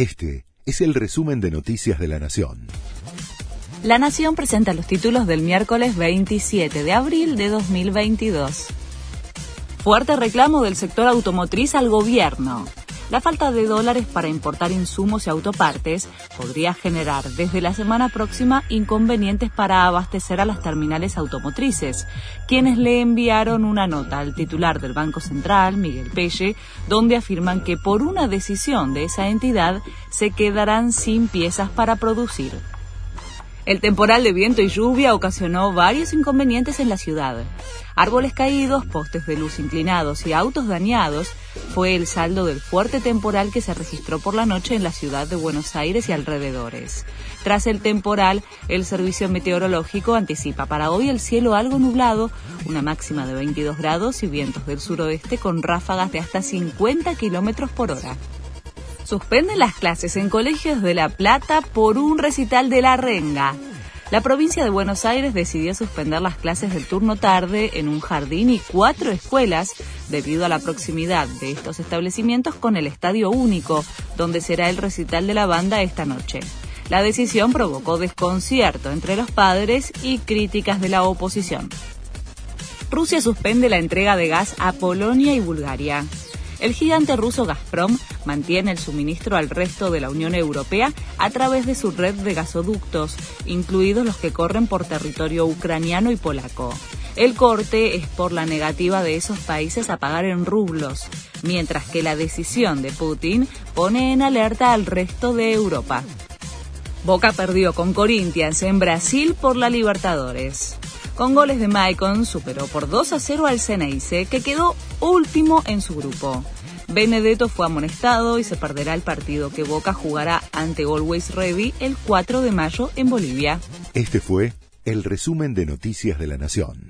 Este es el resumen de Noticias de la Nación. La Nación presenta los títulos del miércoles 27 de abril de 2022. Fuerte reclamo del sector automotriz al gobierno. La falta de dólares para importar insumos y autopartes podría generar desde la semana próxima inconvenientes para abastecer a las terminales automotrices, quienes le enviaron una nota al titular del Banco Central, Miguel Pelle, donde afirman que por una decisión de esa entidad se quedarán sin piezas para producir. El temporal de viento y lluvia ocasionó varios inconvenientes en la ciudad. Árboles caídos, postes de luz inclinados y autos dañados fue el saldo del fuerte temporal que se registró por la noche en la ciudad de Buenos Aires y alrededores. Tras el temporal, el servicio meteorológico anticipa para hoy el cielo algo nublado, una máxima de 22 grados y vientos del suroeste con ráfagas de hasta 50 kilómetros por hora suspenden las clases en colegios de La Plata por un recital de la renga. La provincia de Buenos Aires decidió suspender las clases del turno tarde en un jardín y cuatro escuelas debido a la proximidad de estos establecimientos con el Estadio Único, donde será el recital de la banda esta noche. La decisión provocó desconcierto entre los padres y críticas de la oposición. Rusia suspende la entrega de gas a Polonia y Bulgaria. El gigante ruso Gazprom mantiene el suministro al resto de la Unión Europea a través de su red de gasoductos, incluidos los que corren por territorio ucraniano y polaco. El corte es por la negativa de esos países a pagar en rublos, mientras que la decisión de Putin pone en alerta al resto de Europa. Boca perdió con Corinthians en Brasil por la Libertadores. Con goles de Maicon superó por 2 a 0 al Ceneice, que quedó último en su grupo. Benedetto fue amonestado y se perderá el partido que Boca jugará ante Always Ready el 4 de mayo en Bolivia. Este fue el resumen de Noticias de la Nación.